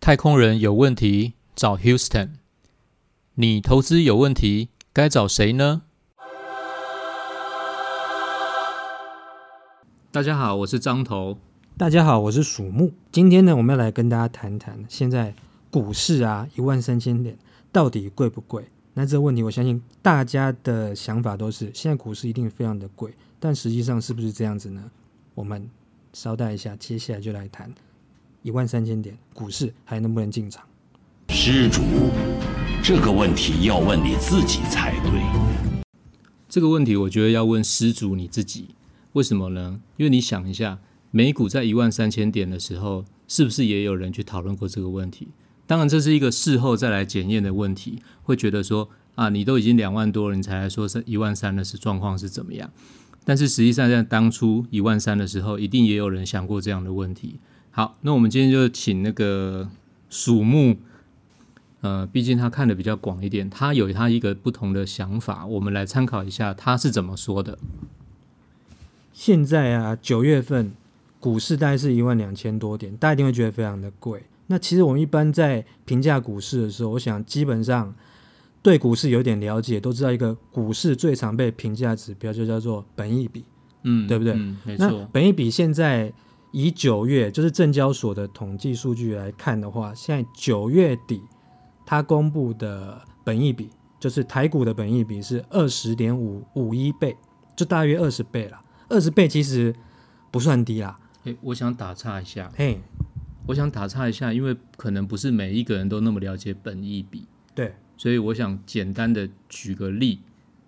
太空人有问题找 Houston，你投资有问题该找谁呢？大家好，我是张头。大家好，我是鼠木。今天呢，我们要来跟大家谈谈现在股市啊，一万三千点到底贵不贵？那这个问题，我相信大家的想法都是，现在股市一定非常的贵，但实际上是不是这样子呢？我们稍待一下，接下来就来谈一万三千点股市还能不能进场？施主，这个问题要问你自己才对。这个问题，我觉得要问施主你自己，为什么呢？因为你想一下，美股在一万三千点的时候，是不是也有人去讨论过这个问题？当然，这是一个事后再来检验的问题，会觉得说啊，你都已经两万多了，你才来说是一万三的是状况是怎么样？但是实际上，在当初一万三的时候，一定也有人想过这样的问题。好，那我们今天就请那个鼠木，呃，毕竟他看的比较广一点，他有他一个不同的想法，我们来参考一下他是怎么说的。现在啊，九月份股市大概是一万两千多点，大家一定会觉得非常的贵。那其实我们一般在评价股市的时候，我想基本上对股市有点了解，都知道一个股市最常被评价指标就叫做本益比。嗯，对不对嗯，没那错。本益比现在以九月就是证交所的统计数据来看的话，现在九月底它公布的本益比，就是台股的本益比是二十点五五一倍，就大约二十倍了。二十倍其实不算低啦，诶，我想打岔一下，嘿，我想打岔一下，因为可能不是每一个人都那么了解本益比，对，所以我想简单的举个例，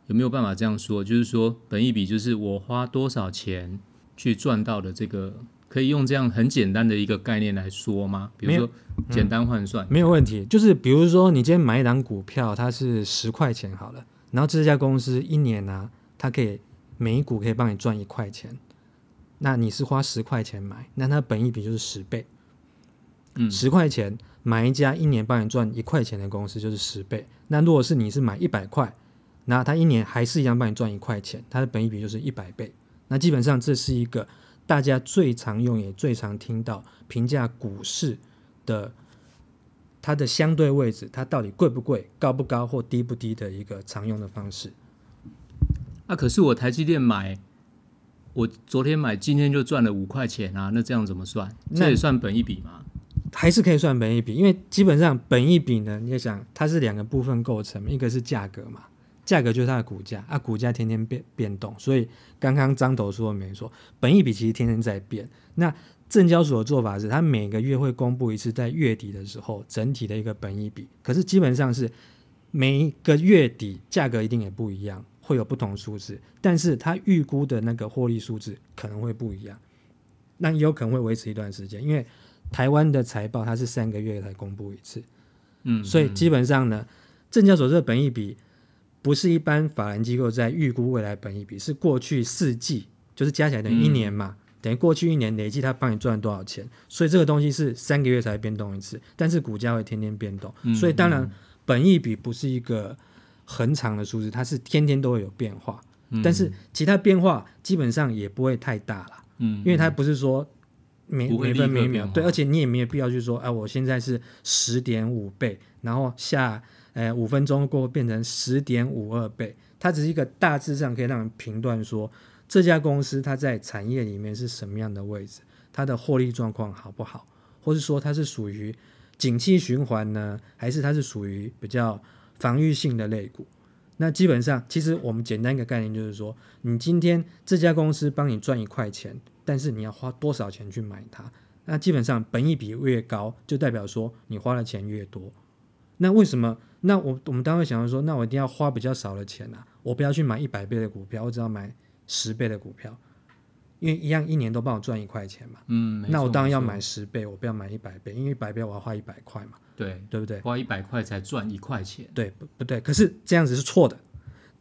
有没有办法这样说？就是说，本益比就是我花多少钱去赚到的这个，可以用这样很简单的一个概念来说吗？比如说简单换算，没有问题。就是比如说你今天买一档股票，它是十块钱好了，然后这家公司一年呢、它可以每一股可以帮你赚一块钱，那你是花十块钱买，那它本益比就是十倍。嗯十块钱买一家一年帮你赚一块钱的公司就是十倍。那如果是你是买一百块，那他一年还是一样帮你赚一块钱，它的本益比就是一百倍。那基本上这是一个大家最常用也最常听到评价股市的它的相对位置，它到底贵不贵、高不高或低不低的一个常用的方式。啊，可是我台积电买，我昨天买，今天就赚了五块钱啊，那这样怎么算？那这也算本一比吗？还是可以算本益比，因为基本上本益比呢，你也想它是两个部分构成，一个是价格嘛，价格就是它的股价，啊，股价天天变变动，所以刚刚张头说的没错，本益比其实天天在变。那证交所的做法是，它每个月会公布一次，在月底的时候整体的一个本益比，可是基本上是每一个月底价格一定也不一样，会有不同数字，但是它预估的那个获利数字可能会不一样，那也有可能会维持一段时间，因为台湾的财报它是三个月才公布一次，嗯，嗯所以基本上呢，证交所这个本益比不是一般法人机构在预估未来本益比，是过去四季，就是加起来等于一年嘛，等于过去一年累计它帮你赚了多少钱，所以这个东西是三个月才会变动一次，但是股价会天天变动，嗯所以当然本益比不是一个很长的数字，它是天天都会有变化，嗯。但是其他变化基本上也不会太大了。嗯，因为它不是说每每分每秒，对，而且你也没有必要去说，哎、我现在是十点五倍，然后下呃五分钟过后变成十点五二倍，它只是一个大致上可以让人评断说这家公司它在产业里面是什么样的位置，它的获利状况好不好，或是说它是属于景气循环呢，还是它是属于比较防御性的类股？那基本上，其实我们简单一个概念就是说，你今天这家公司帮你赚一块钱，但是你要花多少钱去买它？那基本上本益比越高，就代表说你花的钱越多。那为什么？那我我们当然会想到说，那我一定要花比较少的钱啊，我不要去买一百倍的股票，我只要买十倍的股票，因为一样一年都帮我赚一块钱嘛。嗯，那我当然要买十倍，我不要买一百倍，因为一百倍我要花一百块嘛，对，对不对？花一百块才赚一块钱。对不不对？可是这样子是错的，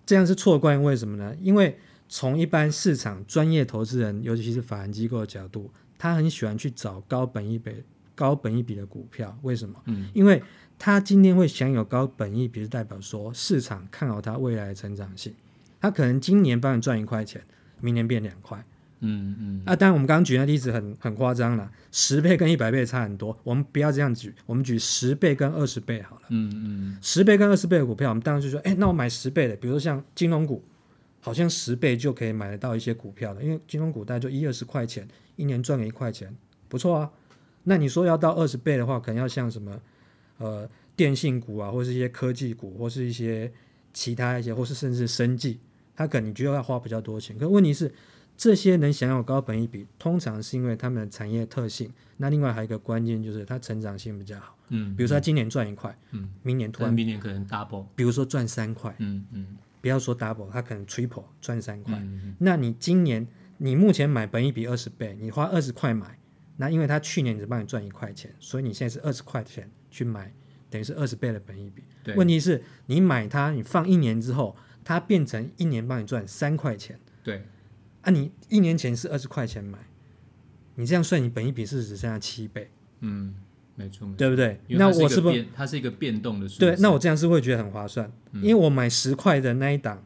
这样是错的关于。为什么呢？因为从一般市场专业投资人，尤其是法人机构的角度，他很喜欢去找高本一比、高本一比的股票。为什么？嗯，因为他今天会享有高本一比，是代表说市场看好他未来的成长性。他可能今年帮你赚一块钱，明年变两块。嗯嗯，啊，当然我们刚刚举那例子很很夸张了，十倍跟一百倍差很多，我们不要这样举，我们举十倍跟二十倍好了。嗯嗯十倍跟二十倍的股票，我们当然就说，哎，那我买十倍的，比如说像金融股，好像十倍就可以买得到一些股票了，因为金融股大概就一二十块钱，一年赚个一块钱，不错啊。那你说要到二十倍的话，可能要像什么呃电信股啊，或是一些科技股，或是一些其他一些，或是甚至生技，它可能你就要花比较多钱。可问题是，这些能享有高本益比，通常是因为他们的产业特性。那另外还有一个关键就是它成长性比较好，嗯，比如说它今年赚一块，嗯，明年突然明年可能 double，比如说赚三块，嗯嗯。不要说 double，它可能 triple 赚三块。嗯那你今年你目前买本一比二十倍，你花二十块买，那因为它去年只帮你赚一块钱，所以你现在是二十块钱去买，等于是二十倍的本一比。对，问题是你买它，你放一年之后，它变成一年帮你赚三块钱，对，啊，你一年前是二十块钱买，你这样算，你本一比是只剩下七倍，嗯，没错对不对？那我是不是它是一个变动的对？那我这样是会觉得很划算，嗯因为我买十块的那一档，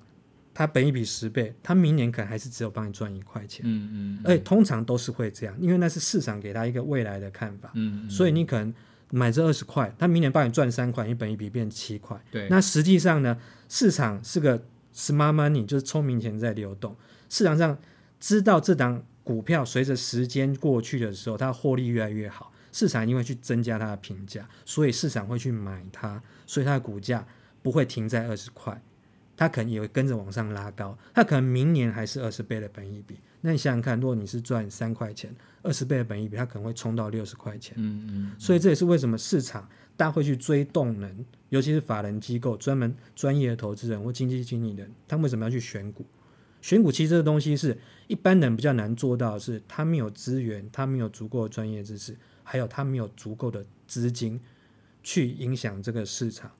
它本一比十倍，它明年可能还是只有帮你赚一块钱。嗯嗯而且通常都是会这样，因为那是市场给他一个未来的看法，嗯，嗯所以你可能买这二十块，它明年帮你赚三块，你本一笔变七块。对，那实际上呢，市场是个 smart money，就是聪明钱在流动。市场上知道这档股票随着时间过去的时候，它获利越来越好，市场因为去增加它的评价，所以市场会去买它，所以它的股价不会停在二十块，它可能也会跟着往上拉高，它可能明年还是二十倍的本益比。那你想想看，如果你是赚三块钱，二十倍的本益比，它可能会冲到六十块钱。嗯嗯所以这也是为什么市场大家会去追动能，尤其是法人机构、专门专业的投资人或经济经理人，他们为什么要去选股？选股其实这个东西是一般人比较难做到是，他没有资源，他没有足够的专业知识，还有他没有足够的资金去影响这个市场。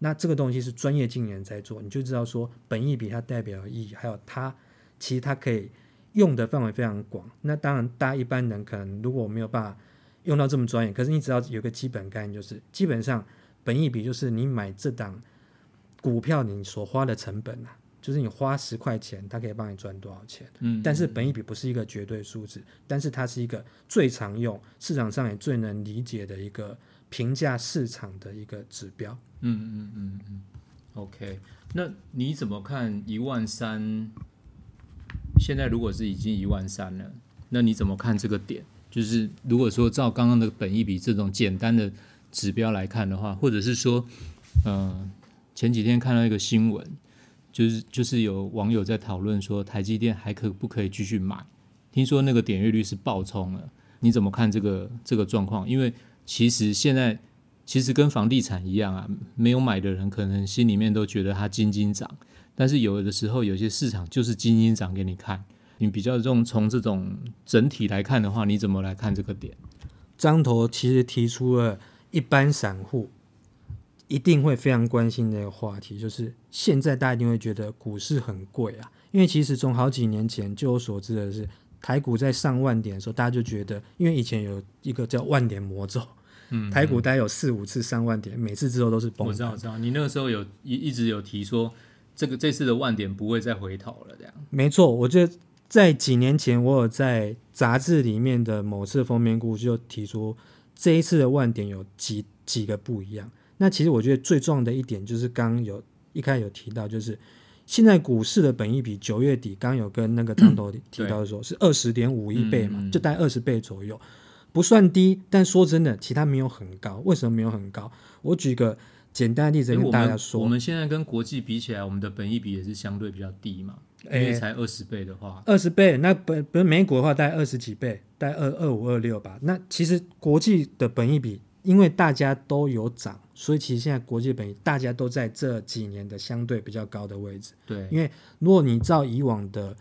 那这个东西是专业经理人在做，你就知道说本益比它代表意义，还有它其实它可以用的范围非常广。那当然，大家一般人可能如果没有办法用到这么专业，可是你只要有个基本概念，就是基本上本益比就是你买这档股票你所花的成本啊，就是你花十块钱，它可以帮你赚多少钱。嗯，但是本一笔不是一个绝对数字，但是它是一个最常用、市场上也最能理解的一个评价市场的一个指标。嗯嗯嗯嗯，OK，那你怎么看一万三？现在如果是已经一万三了，那你怎么看这个点？就是如果说照刚刚的本一笔这种简单的指标来看的话，或者是说，呃，前几天看到一个新闻，就是就是有网友在讨论说台积电还可不可以继续买？听说那个点阅率是爆冲了，你怎么看这个这个状况？因为其实现在其实跟房地产一样啊，没有买的人可能心里面都觉得它金金涨，但是有的时候有些市场就是金金涨给你看。你比较这种从这种整体来看的话，你怎么来看这个点？张头其实提出了一般散户一定会非常关心的一个话题，就是现在大家一定会觉得股市很贵啊，因为其实从好几年前就我所知的是，台股在上万点的时候，大家就觉得，因为以前有一个叫万点魔咒，嗯台股大概有四五次上万点，每次之后都是崩我知道，我知道，你那个时候有一一直有提说，这个这次的万点不会再回头了，这样。没错，我觉得在几年前，我有在杂志里面的某次封面故事就提出，这一次的万点有几几个不一样。那其实我觉得最重要的一点就是，刚刚有一开始有提到，就是现在股市的本益比九月底刚有跟那个张头提到说是二十点五一倍嘛，就大概二十倍左右，不算低，但说真的，其他没有很高。为什么没有很高？我举个简单的例子跟大家说，我们现在跟国际比起来，我们的本益比也是相对比较低嘛，因为才二十倍的话，二十倍，那本本美股的话大概二十几倍，大概二二五二六吧。那其实国际的本益比，因为大家都有涨，所以其实现在国际本益大家都在这几年的相对比较高的位置。对，因为如果你照以往的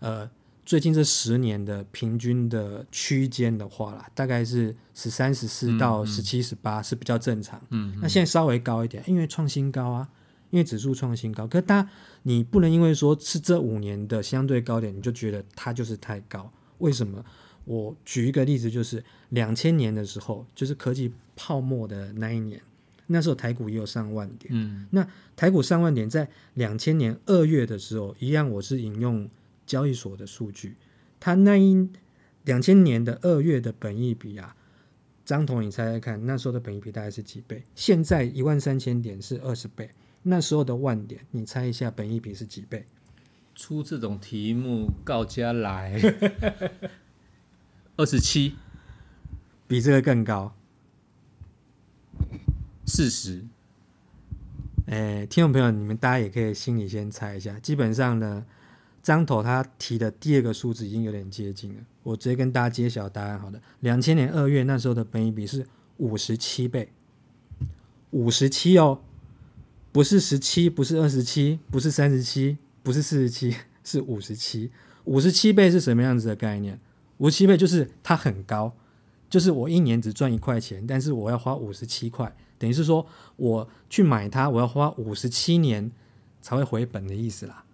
呃最近这十年的平均的区间的话啦，大概是十三、十四到十七、十八是比较正常。嗯，那现在稍微高一点，因为创新高啊，因为指数创新高。可是大家你不能因为说是这五年的相对高点，你就觉得它就是太高。为什么？我举一个例子，就是两千年的时候，就是科技泡沫的那一年，那时候台股也有上万点。嗯那台股上万点在两千年二月的时候，一样我是引用交易所的数据，它那一两千年的二月的本益比啊，张彤你猜猜看，那时候的本益比大概是几倍？现在一万三千点是二十倍，那时候的万点，你猜一下本益比是几倍？出这种题目告家来，二十七比这个更高。四十，诶，听众朋友，你们大家也可以心里先猜一下。基本上呢，张头他提的第二个数字已经有点接近了。我直接跟大家揭晓答案好了。两千年二月那时候的本益比是五十七倍，五十七哦，不是十七，不是二十七，不是三十七，不是四十七，是五十七。五十七倍是什么样子的概念？五十七倍就是它很高，就是我一年只赚一块钱，但是我要花五十七块，等于是说我去买它，我要花五十七年才会回本的意思啦。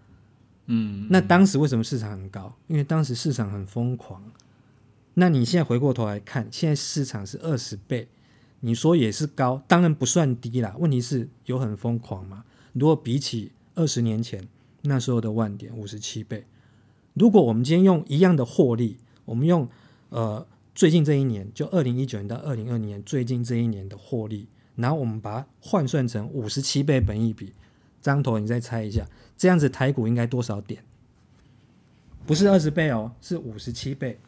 嗯，那当时为什么市场很高？因为当时市场很疯狂。那你现在回过头来看，现在市场是二十倍，你说也是高，当然不算低啦。问题是有很疯狂嘛？如果比起二十年前那时候的万点五十七倍，如果我们今天用一样的获利，我们用呃最近这一年，就二零一九年到二零二零年最近这一年的获利，然后我们把它换算成五十七倍本益比，张头你再猜一下，这样子台股应该多少点？不是二十倍哦，是五十七倍，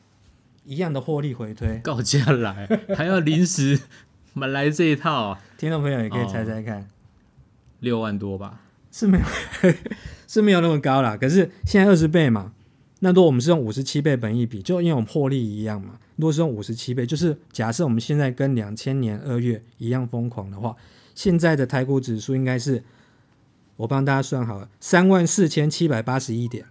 一样的获利回推。告家来，还要临时买来这一套，听众朋友也可以猜猜看，六万多吧？是没有 是没有那么高啦。可是现在二十倍嘛，那如果我们是用五十七倍本益比，就因为我们获利一样嘛。如果是用五十七倍，就是假设我们现在跟两千年二月一样疯狂的话，现在的台股指数应该是我帮大家算好了，三万四千七百八十一点，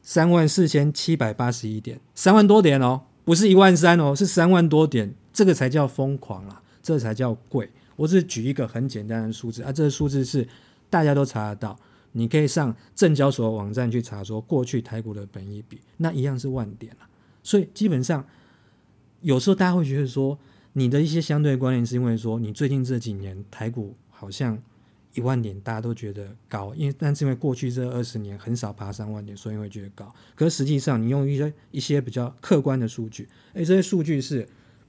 三万四千七百八十一点，三万多点哦，不是一万三哦，是三万多点，这个才叫疯狂啊，这才叫贵。我只是举一个很简单的数字啊，这个数字是大家都查得到，你可以上证交所网站去查，说过去台股的本益比，那一样是万点了。所以基本上，有时候大家会觉得说，你的一些相对观念是因为说，你最近这几年台股好像一万点，大家都觉得高，因为但是因为过去这二十年很少爬上万点，所以会觉得高。可是实际上，你用一些一些比较客观的数据，诶，这些数据是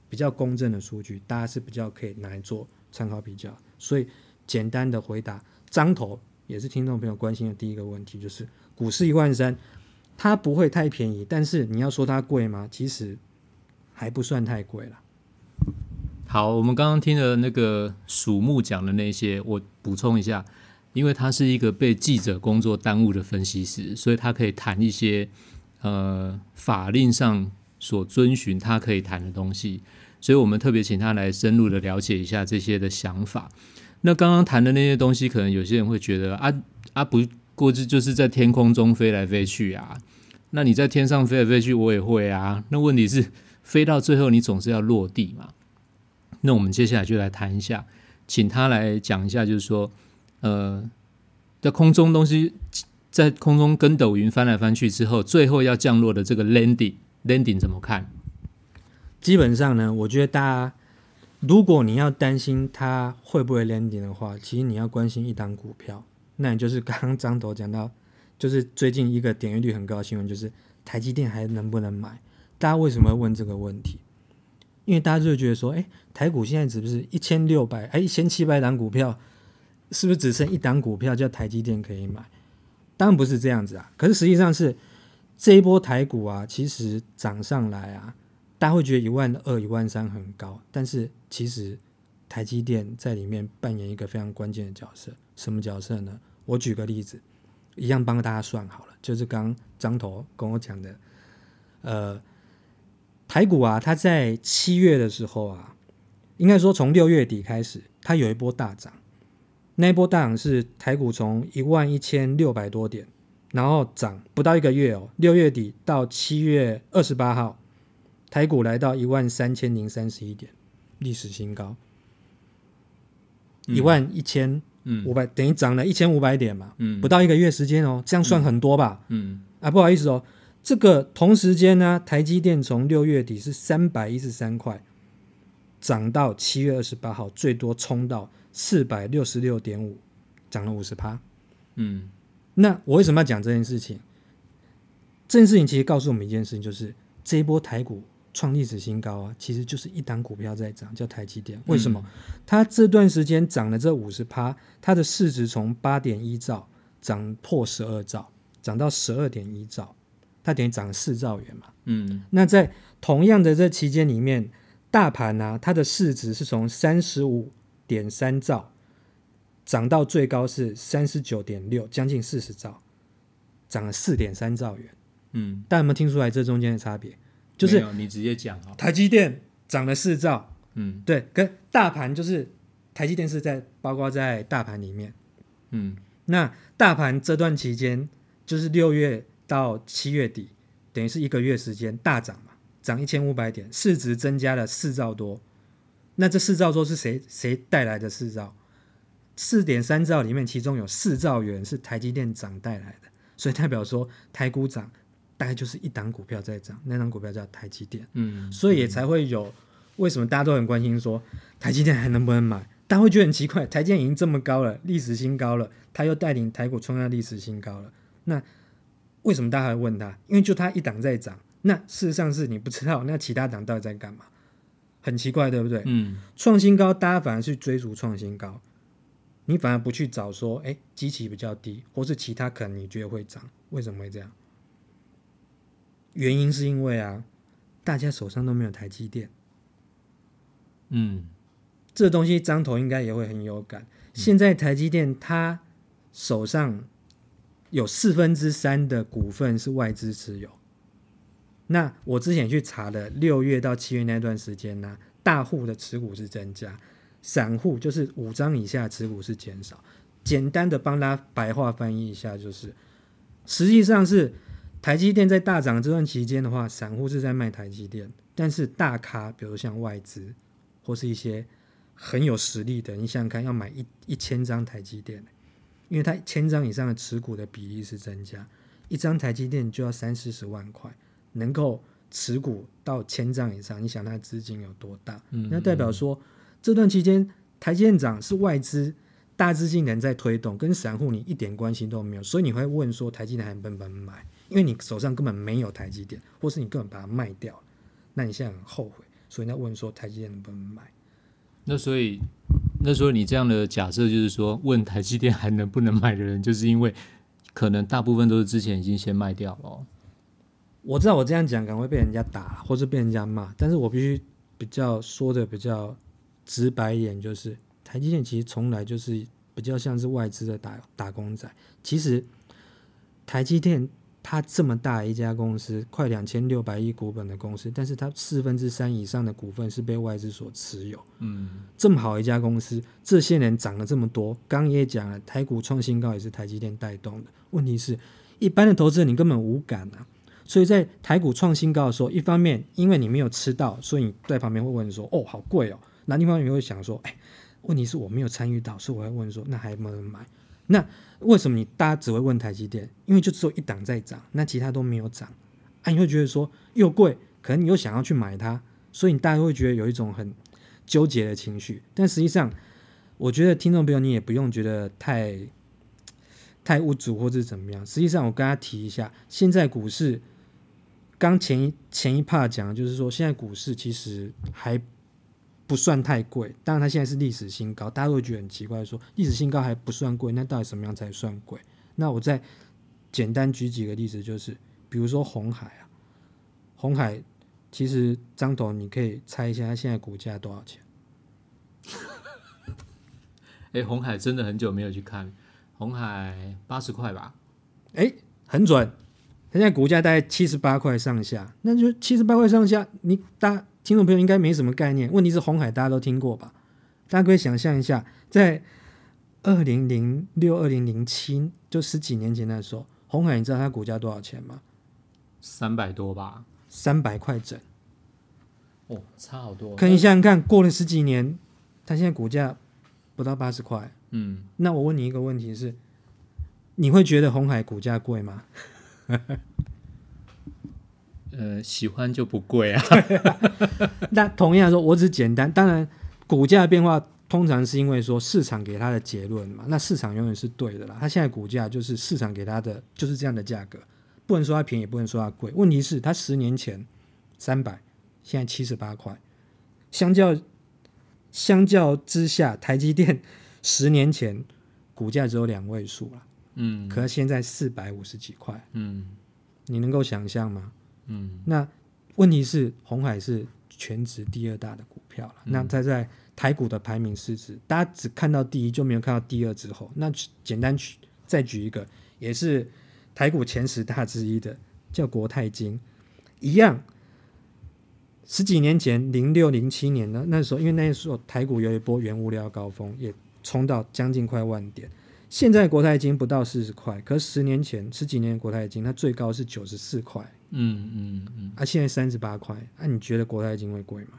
比较公正的数据，大家是比较可以拿来做参考比较。所以简单的回答，张头也是听众朋友关心的第一个问题，就是股市一万三，它不会太便宜，但是你要说它贵吗？其实还不算太贵了。好，我们刚刚听了那个鼠木讲的那些，我补充一下，因为他是一个被记者工作耽误的分析师，所以他可以谈一些呃法令上所遵循他可以谈的东西，所以我们特别请他来深入的了解一下这些的想法。那刚刚谈的那些东西，可能有些人会觉得啊啊，不过这就是在天空中飞来飞去啊，那你在天上飞来飞去，我也会啊。那问题是飞到最后，你总是要落地嘛。那我们接下来就来谈一下，请他来讲一下，就是说，呃，在空中东西在空中跟斗云翻来翻去之后，最后要降落的这个 landing，landing 怎么看？基本上呢，我觉得大家如果你要担心它会不会 landing 的话，其实你要关心一档股票，那也就是刚刚张头讲到，就是最近一个点阅率很高的新闻，就是台积电还能不能买？大家为什么会问这个问题？因为大家就会觉得说，哎，台股现在是不是一千六百，哎，一千七百档股票，是不是只剩一档股票叫台积电可以买？当然不是这样子啊，可是实际上是这一波台股啊，其实涨上来啊，大家会觉得一万二、一万三很高，但是其实台积电在里面扮演一个非常关键的角色。什么角色呢？我举个例子，一样帮大家算好了，就是刚张头跟我讲的，呃。台股啊，它在七月的时候啊，应该说从六月底开始，它有一波大涨。那一波大涨是台股从一万一千六百多点，然后涨不到一个月哦，六月底到七月二十八号，台股来到一万三千零三十一点，历史新高，一万一千嗯五百，等于涨了一千五百点嘛，嗯不到一个月时间哦，这样算很多吧？嗯啊，不好意思哦，这个同时间呢，台积电从六月底是三百一十三块，涨到七月二十八号最多冲到四百六十六点五，涨了五十趴。嗯那我为什么要讲这件事情？这件事情其实告诉我们一件事情，就是这一波台股创历史新高啊，其实就是一档股票在涨，叫台积电。为什么？它这段时间涨了这五十趴，它的市值从八点一兆涨破十二兆，涨到十二点一兆，它等于涨了四兆元嘛。嗯那在同样的这期间里面，大盘呢、它的市值是从三十五点三兆涨到最高是三十九点六，将近四十兆，涨了四点三兆元。嗯，大家有没有听出来这中间的差别？就是你直接讲啊。台积电涨了四兆，嗯对，跟大盘就是台积电是在包括在大盘里面。嗯那大盘这段期间就是六月到七月底，等于是一个月时间大涨嘛，涨一千五百点，市值增加了四兆多。那这四兆多是谁谁带来的四兆？四点三兆里面，其中有四兆元是台积电涨带来的，所以代表说台股涨大概就是一档股票在涨，那档股票叫台积电。嗯，所以也才会有为什么大家都很关心说台积电还能不能买？大家会觉得很奇怪，台积电已经这么高了，历史新高了，他又带领台股创下历史新高了，那为什么大家还会问他？因为就他一档在涨，那事实上是你不知道，那其他档到底在干嘛？很奇怪，对不对？嗯创新高，大家反而去追逐创新高，你反而不去找说，哎，基期比较低，或是其他可能你觉得会涨，为什么会这样？原因是因为啊，大家手上都没有台积电。嗯这东西张头应该也会很有感。现在台积电它手上有四分之三的股份是外资持有。那我之前去查的，六月到七月那段时间呢、大户的持股是增加，散户就是五张以下持股是减少。简单的帮大家白话翻译一下，就是实际上是台积电在大涨这段期间的话，散户是在卖台积电，但是大咖，比如像外资或是一些很有实力的，你想想看，要买一一千张台积电，因为它千张以上的持股的比例是增加，一张台积电就要三四十万块，能够持股到千张以上，你想它的资金有多大？嗯那代表说这段期间台积电涨是外资大资金人在推动，跟散户你一点关系都没有，所以你会问说台积电还能不能买？因为你手上根本没有台积电，或是你根本把它卖掉了，那你现在很后悔，所以你要问说台积电能不能买？那所以那所以你这样的假设就是说，问台积电还能不能买的人，就是因为可能大部分都是之前已经先卖掉了哦。我知道我这样讲可能会被人家打，或是被人家骂，但是我必须比较说的比较直白一点，就是台积电其实从来就是比较像是外资的打打工仔。其实台积电它这么大一家公司，快两千六百亿股本的公司，但是它四分之三以上的股份是被外资所持有。嗯这么好一家公司，这些年涨了这么多，刚刚也讲了，台股创新高也是台积电带动的。问题是，一般的投资人你根本无感啊。所以在台股创新高的时候，一方面因为你没有吃到，所以你在旁边会问说：“哦，好贵哦。”那另一方面你会想说：“哎，问题是我没有参与到，所以我会问说，那还能不能买？那为什么你大家只会问台积电？因为就只有一档在涨，那其他都没有涨，啊，你会觉得说又贵，可能你又想要去买它，所以你大家会觉得有一种很纠结的情绪。但实际上，我觉得听众朋友你也不用觉得太太无助或者怎么样。实际上，我跟他提一下，现在股市刚前一前一 part 讲就是说，现在股市其实还不算太贵，当然它现在是历史新高，大家都会觉得很奇怪，说历史新高还不算贵，那到底什么样才算贵？那我再简单举几个例子，就是比如说红海啊，红海其实张董你可以猜一下，它现在股价多少钱？哎，红海真的很久没有去看，红海八十块吧？哎，很准，它现在股价大概七十八块上下，那就七十八块上下，你大听众朋友应该没什么概念。问题是红海大家都听过吧？大家可以想象一下，在二零零六、二零零七，就十几年前的时候，红海你知道它股价多少钱吗？三百多吧？三百块整。哦，差好多。可你想想看，过了十几年，它现在股价不到八十块。嗯，那我问你一个问题是，你会觉得红海股价贵吗？呃，喜欢就不贵啊。那同样说，我只简单，当然股价变化通常是因为说市场给他的结论嘛，那市场永远是对的啦。它现在股价就是市场给它的就是这样的价格，不能说它便宜，不能说它贵。问题是它十年前三百，现在七十八块，相较相较之下，台积电 十年前股价只有两位数了，嗯可是现在四百五十几块，嗯你能够想象吗？嗯那问题是红海是全职第二大的股票了，那它在台股的排名市值，大家只看到第一，就没有看到第二之后。那简单举再举一个，也是台股前十大之一的，叫国泰金，一样。十几年前，零六零七年呢，那时候因为那时候台股有一波原物料高峰，也冲到将近快万点。现在国泰金不到四十块，可是十年前十几年的国泰金，它最高是九十四块。嗯嗯嗯，啊，现在三十八块，啊，你觉得国泰金会贵吗？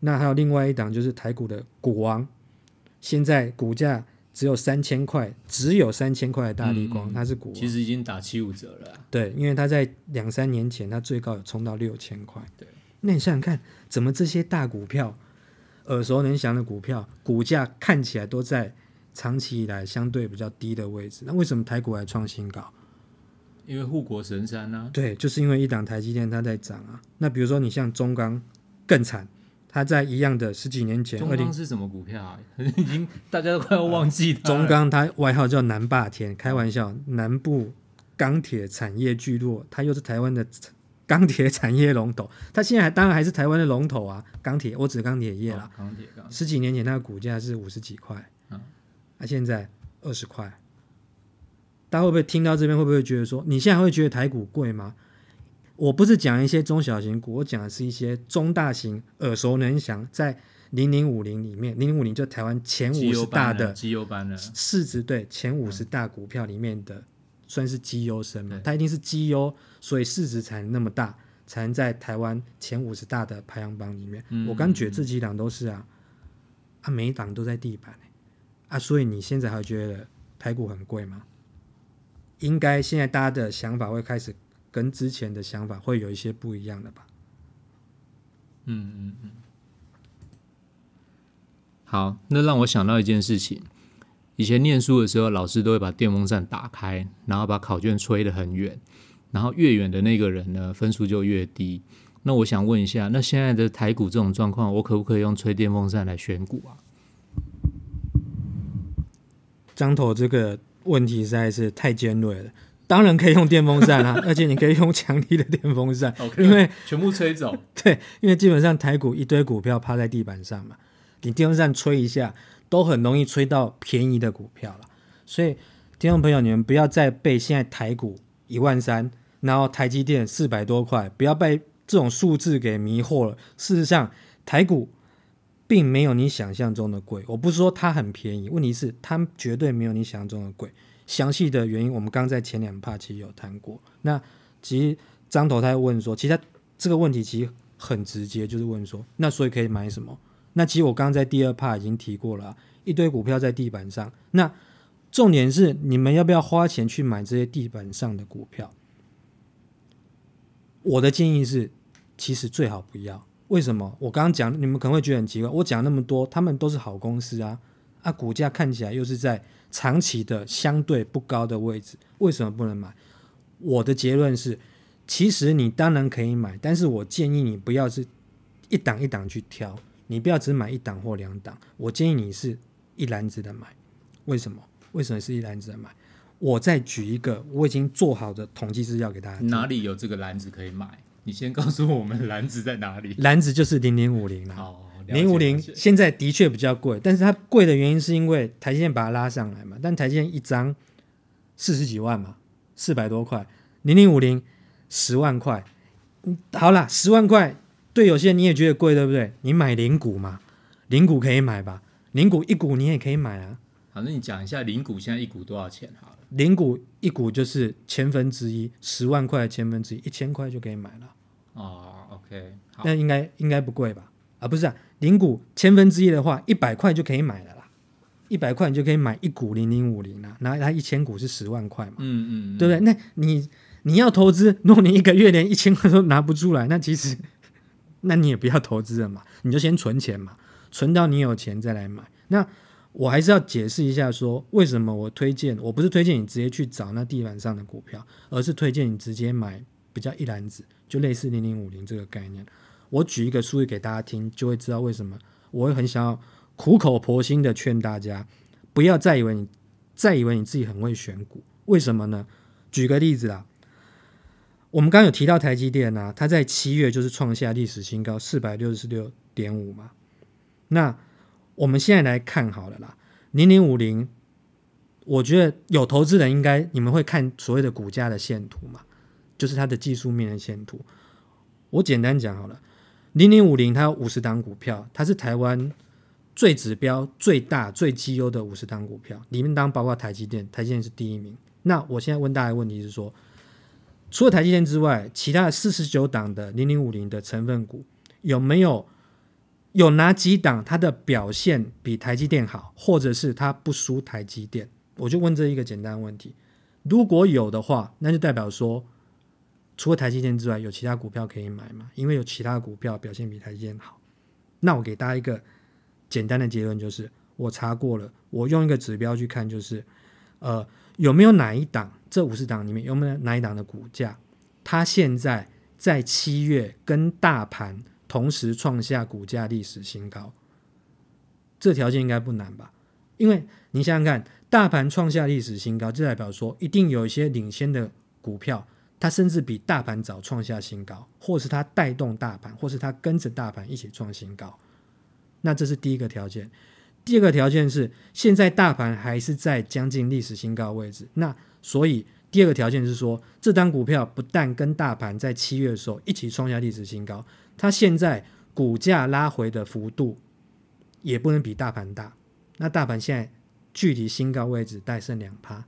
那还有另外一档就是台股的股王，现在股价只有三千块，只有三千块的大力光，嗯它是股王。其实已经打七五折了啊。对，因为它在两三年前，它最高有冲到六千块。对，那你想想看，怎么这些大股票、耳熟能详的股票，股价看起来都在长期以来相对比较低的位置，那为什么台股还创新高？因为护国神山啊，对，就是因为一档台积电它在涨啊。那比如说你像中钢更惨，它在一样的十几年前，中钢是什么股票啊？已经大家都快要忘记中钢它外号叫南霸天，开玩笑，南部钢铁产业聚落，它又是台湾的钢铁产业龙头，它现在还当然还是台湾的龙头啊，钢铁，我指钢铁业啦。哦钢铁钢铁十几年前它的股价是五十几块，嗯那、现在二十块。大家会不会听到这边会不会觉得说，你现在会觉得台股贵吗？我不是讲一些中小型股，我讲的是一些中大型耳熟能详，在零零五零里面，零零五零就台湾前五十大的绩优班了，市值对前五十大股票里面的，算是绩优生嘛？它一定是绩优，所以市值才能那么大，才能在台湾前五十大的排行榜里面。嗯我刚觉得这几档都是啊，啊每一档都在地板、欸、啊，所以你现在还觉得台股很贵吗？应该现在大家的想法会开始跟之前的想法会有一些不一样的吧？嗯嗯嗯。好，那让我想到一件事情。以前念书的时候，老师都会把电风扇打开，然后把考卷吹得很远，然后越远的那个人呢，分数就越低。那我想问一下，那现在的台股这种状况，我可不可以用吹电风扇来选股啊？张头这个问题实在是太尖锐了。当然可以用电风扇啊，而且你可以用强力的电风扇，因为全部吹走，对，因为基本上台股一堆股票趴在地板上嘛，你电风扇吹一下，都很容易吹到便宜的股票了。所以，听众朋友，你们不要再被现在台股一万三，然后台积电四百多块，不要被这种数字给迷惑了。事实上，台股并没有你想象中的贵。我不是说它很便宜，问题是它绝对没有你想象中的贵。详细的原因，我们刚在前两趴其实有谈过。那其实张头他问说，其实他这个问题其实很直接，就是问说，那所以可以买什么？那其实我刚刚在第二趴已经提过了、一堆股票在地板上。那重点是你们要不要花钱去买这些地板上的股票？我的建议是，其实最好不要。为什么？我刚刚讲，你们可能会觉得很奇怪，我讲那么多，他们都是好公司啊，啊，股价看起来又是在长期的相对不高的位置，为什么不能买？我的结论是，其实你当然可以买，但是我建议你不要是一档一档去挑，你不要只买一档或两档，我建议你是一篮子的买。为什么？为什么是一篮子的买？我再举一个我已经做好的统计资料给大家。哪里有这个篮子可以买？你先告诉我们篮子在哪里。篮子就是零零五零啦。哦，零五零现在的确比较贵，但是它贵的原因是因为台积电把它拉上来嘛，但台积电一张四十几万嘛，四百多块，零零五零十万块，嗯好啦，十万块对有些人你也觉得贵，对不对？你买零股嘛，零股可以买吧，零股一股你也可以买啊，好，那你讲一下零股现在一股多少钱好了？零股一股就是千分之一，十万块的千分之一，一千块就可以买了。哦，OK，那应该应该不贵吧？啊，不是啊，零股千分之一的话，一百块就可以买了啦。一百块你就可以买一股零零五零啦，然后它一千股是十万块嘛，嗯嗯，对不对？那你你要投资，如果你一个月连一千块都拿不出来，那其实那你也不要投资了嘛，你就先存钱嘛。存到你有钱再来买。那我还是要解释一下说为什么我推荐，我不是推荐你直接去找那地板上的股票，而是推荐你直接买比较一篮子，就类似零零五零这个概念。我举一个数据给大家听，就会知道为什么我会很想要苦口婆心的劝大家，不要再以为你再以为你自己很会选股。为什么呢？举个例子啊，我们刚刚有提到台积电啊，它在七月就是创下历史新高四百六十六点五嘛。那我们现在来看好了啦，零零五零，我觉得有投资人应该你们会看所谓的股价的线图嘛，就是它的技术面的线图。我简单讲好了。零零五零，它有五十档股票，它是台湾最指标、最大、最绩优的五十档股票，里面当包括台积电，台积电是第一名。那我现在问大家问题是说，除了台积电之外，其他四十九档的零零五零的成分股，有没有有哪几档它的表现比台积电好，或者是它不输台积电？我就问这一个简单问题。如果有的话，那就代表说。除了台积电之外，有其他股票可以买吗？因为有其他股票表现比台积电好。那我给大家一个简单的结论，就是我查过了，我用一个指标去看，就是呃有没有哪一档这五十档里面有没有哪一档的股价，它现在在七月跟大盘同时创下股价历史新高。这条件应该不难吧？因为你想想看，大盘创下历史新高，就代表说一定有一些领先的股票。它甚至比大盘早创下新高，或是它带动大盘，或是它跟着大盘一起创新高。那这是第一个条件。第二个条件是，现在大盘还是在将近历史新高位置。那所以第二个条件是说，这单股票不但跟大盘在七月的时候一起创下历史新高，它现在股价拉回的幅度也不能比大盘大。那大盘现在距离新高位置带剩两趴。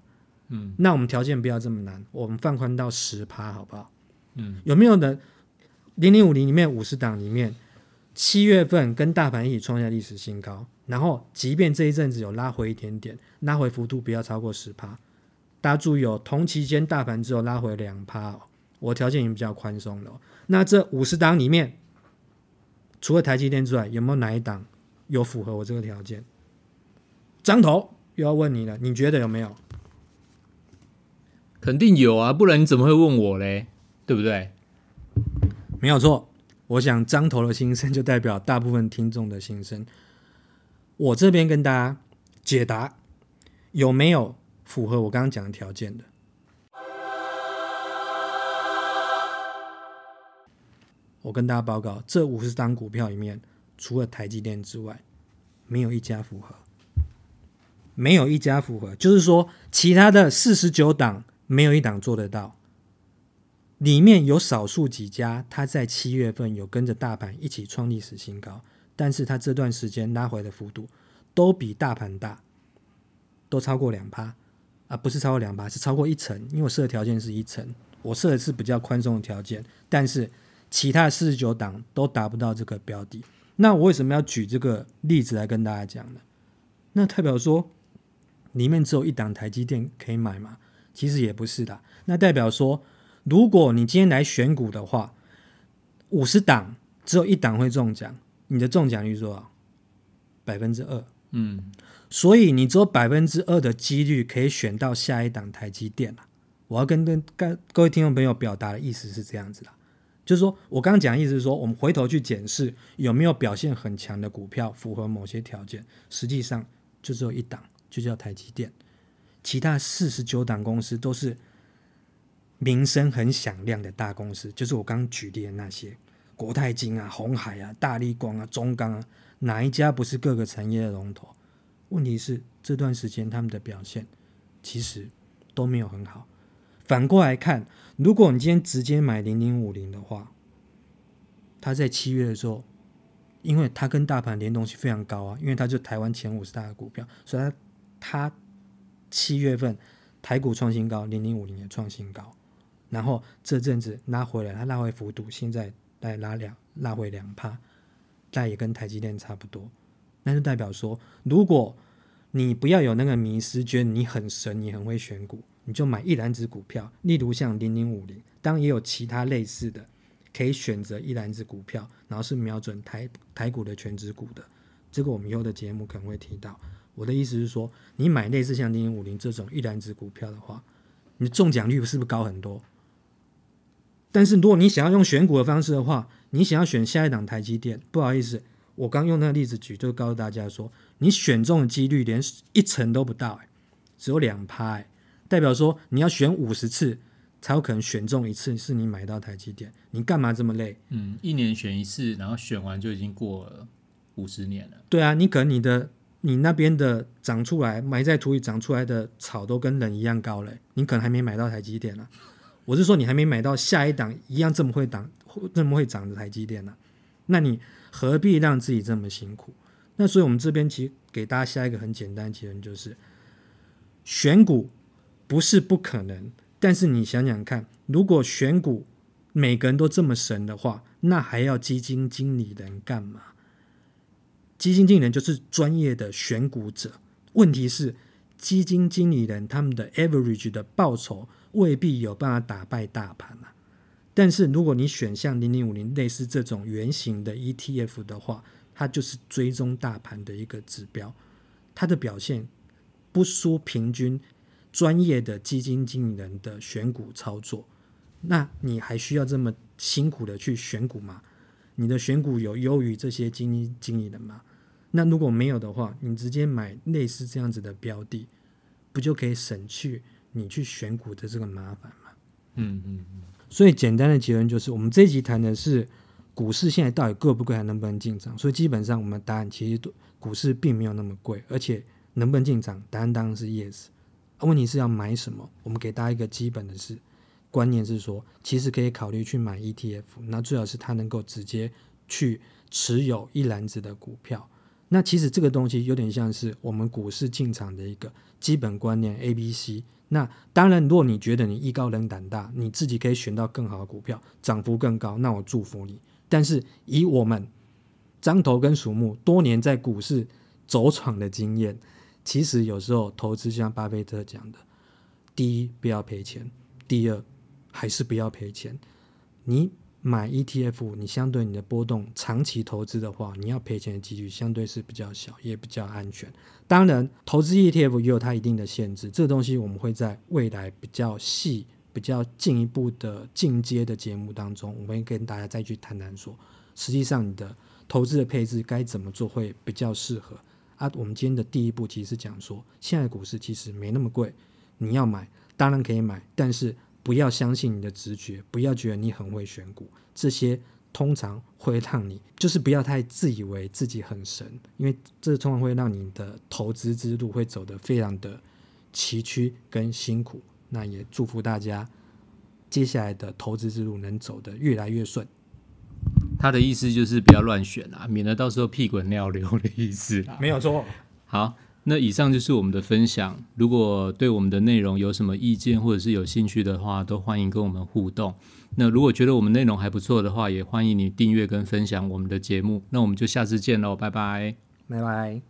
嗯，那我们条件不要这么难，我们放宽到十趴，好不好？嗯，有没有的？零零五零里面五十档里面，七月份跟大盘一起创下历史新高，然后即便这一阵子有拉回一点点，拉回幅度不要超过十趴。大家注意哦，同期间大盘只有拉回两趴哦，我条件已经比较宽松了。那这五十档里面，除了台积电之外，有没有哪一档有符合我这个条件？张头又要问你了，你觉得有没有？肯定有啊，不然你怎么会问我嘞？对不对？没有错，我想张头的心声就代表大部分听众的心声。我这边跟大家解答有没有符合我刚刚讲的条件的。我跟大家报告，这五十张股票里面，除了台积电之外，没有一家符合，没有一家符合，就是说其他的四十九档。没有一档做得到，里面有少数几家，它在七月份有跟着大盘一起创历史新高，但是它这段时间拉回的幅度都比大盘大，都超过两趴啊，不是超过两趴，是超过一层，因为我设的条件是一层，我设的是比较宽松的条件，但是其他四十九档都达不到这个标的，那我为什么要举这个例子来跟大家讲呢？那代表说里面只有一档台积电可以买吗？其实也不是的，那代表说，如果你今天来选股的话，五十档只有一档会中奖，你的中奖率多少？百分之二。嗯，所以你只有百分之二的几率可以选到下一档台积电了。我要跟跟各各位听众朋友表达的意思是这样子的，就是说我刚刚讲的意思是说，我们回头去检视有没有表现很强的股票符合某些条件，实际上就只有一档，就叫台积电。其他四十九档公司都是名声很响亮的大公司，就是我刚举例的那些国泰金啊、红海啊、大力光啊、中钢啊，哪一家不是各个产业的龙头？问题是这段时间他们的表现其实都没有很好。反过来看，如果你今天直接买零零五零的话，它在七月的时候，因为它跟大盘联动性非常高啊，因为它就台湾前五十大的股票，所以它它。七月份台股创新高，零零五零也创新高，然后这阵子拉回来，它拉回幅度现在再拉两拉回两帕，但也跟台积电差不多。那就代表说，如果你不要有那个迷失，觉得你很神，你很会选股，你就买一篮子股票，例如像零零五零，当然也有其他类似的，可以选择一篮子股票，然后是瞄准台台股的全指股的，这个我们以后的节目可能会提到。我的意思是说，你买类似像零零五零这种一篮子股票的话，你中奖率是不是高很多？但是如果你想要用选股的方式的话，你想要选下一档台积电，不好意思，我刚用那个例子举，就告诉大家说，你选中的几率连一成都不到、欸，只有两拍、欸，代表说你要选五十次才有可能选中一次是你买到台积电，你干嘛这么累？嗯，一年选一次，然后选完就已经过了五十年了。对啊，你可能你的你那边的长出来埋在土里长出来的草都跟人一样高嘞，你可能还没买到台积电呢、我是说你还没买到下一档一样这么会涨、这么会涨的台积电呢、那你何必让自己这么辛苦？那所以我们这边其实给大家下一个很简单的结论，就是选股不是不可能，但是你想想看，如果选股每个人都这么神的话，那还要基金经理人干嘛？基金经理人就是专业的选股者。问题是，基金经理人他们的 average 的报酬未必有办法打败大盘啊。但是如果你选像零零五零类似这种圆形的 ETF 的话，它就是追踪大盘的一个指标，它的表现不输平均专业的基金经理人的选股操作。那你还需要这么辛苦的去选股吗？你的选股有优于这些基金经理的吗？那如果没有的话，你直接买类似这样子的标的，不就可以省去你去选股的这个麻烦吗？嗯嗯所以简单的结论就是，我们这一集谈的是股市现在到底贵不贵，还能不能进场。所以基本上我们答案其实都股市并没有那么贵，而且能不能进场，答案当然是 yes。啊问题是要买什么？我们给大家一个基本的是观念是说，其实可以考虑去买 ETF，那最好是它能够直接去持有一篮子的股票。那其实这个东西有点像是我们股市进场的一个基本观念 A、B、C。那当然，如果你觉得你艺高人胆大，你自己可以选到更好的股票，涨幅更高，那我祝福你。但是以我们张头跟鼠目多年在股市走闯的经验，其实有时候投资像巴菲特讲的，第一不要赔钱，第二还是不要赔钱。你买 ETF，你相对你的波动长期投资的话，你要赔钱的几率相对是比较小，也比较安全。当然，投资 ETF 也有它一定的限制，这个东西我们会在未来比较细、比较进一步的进阶的节目当中，我们会跟大家再去谈谈说，实际上你的投资的配置该怎么做会比较适合啊。我们今天的第一步其实是讲说，现在股市其实没那么贵，你要买当然可以买，但是不要相信你的直觉，不要觉得你很会选股，这些通常会让你就是不要太自以为自己很神，因为这通常会让你的投资之路会走得非常的崎岖跟辛苦。那也祝福大家接下来的投资之路能走得越来越顺。他的意思就是不要乱选啊，免得到时候屁滚尿流的意思啦。没有错，好，那以上就是我们的分享。如果对我们的内容有什么意见或者是有兴趣的话，都欢迎跟我们互动。那如果觉得我们内容还不错的话，也欢迎你订阅跟分享我们的节目。那我们就下次见喽，拜拜。拜拜。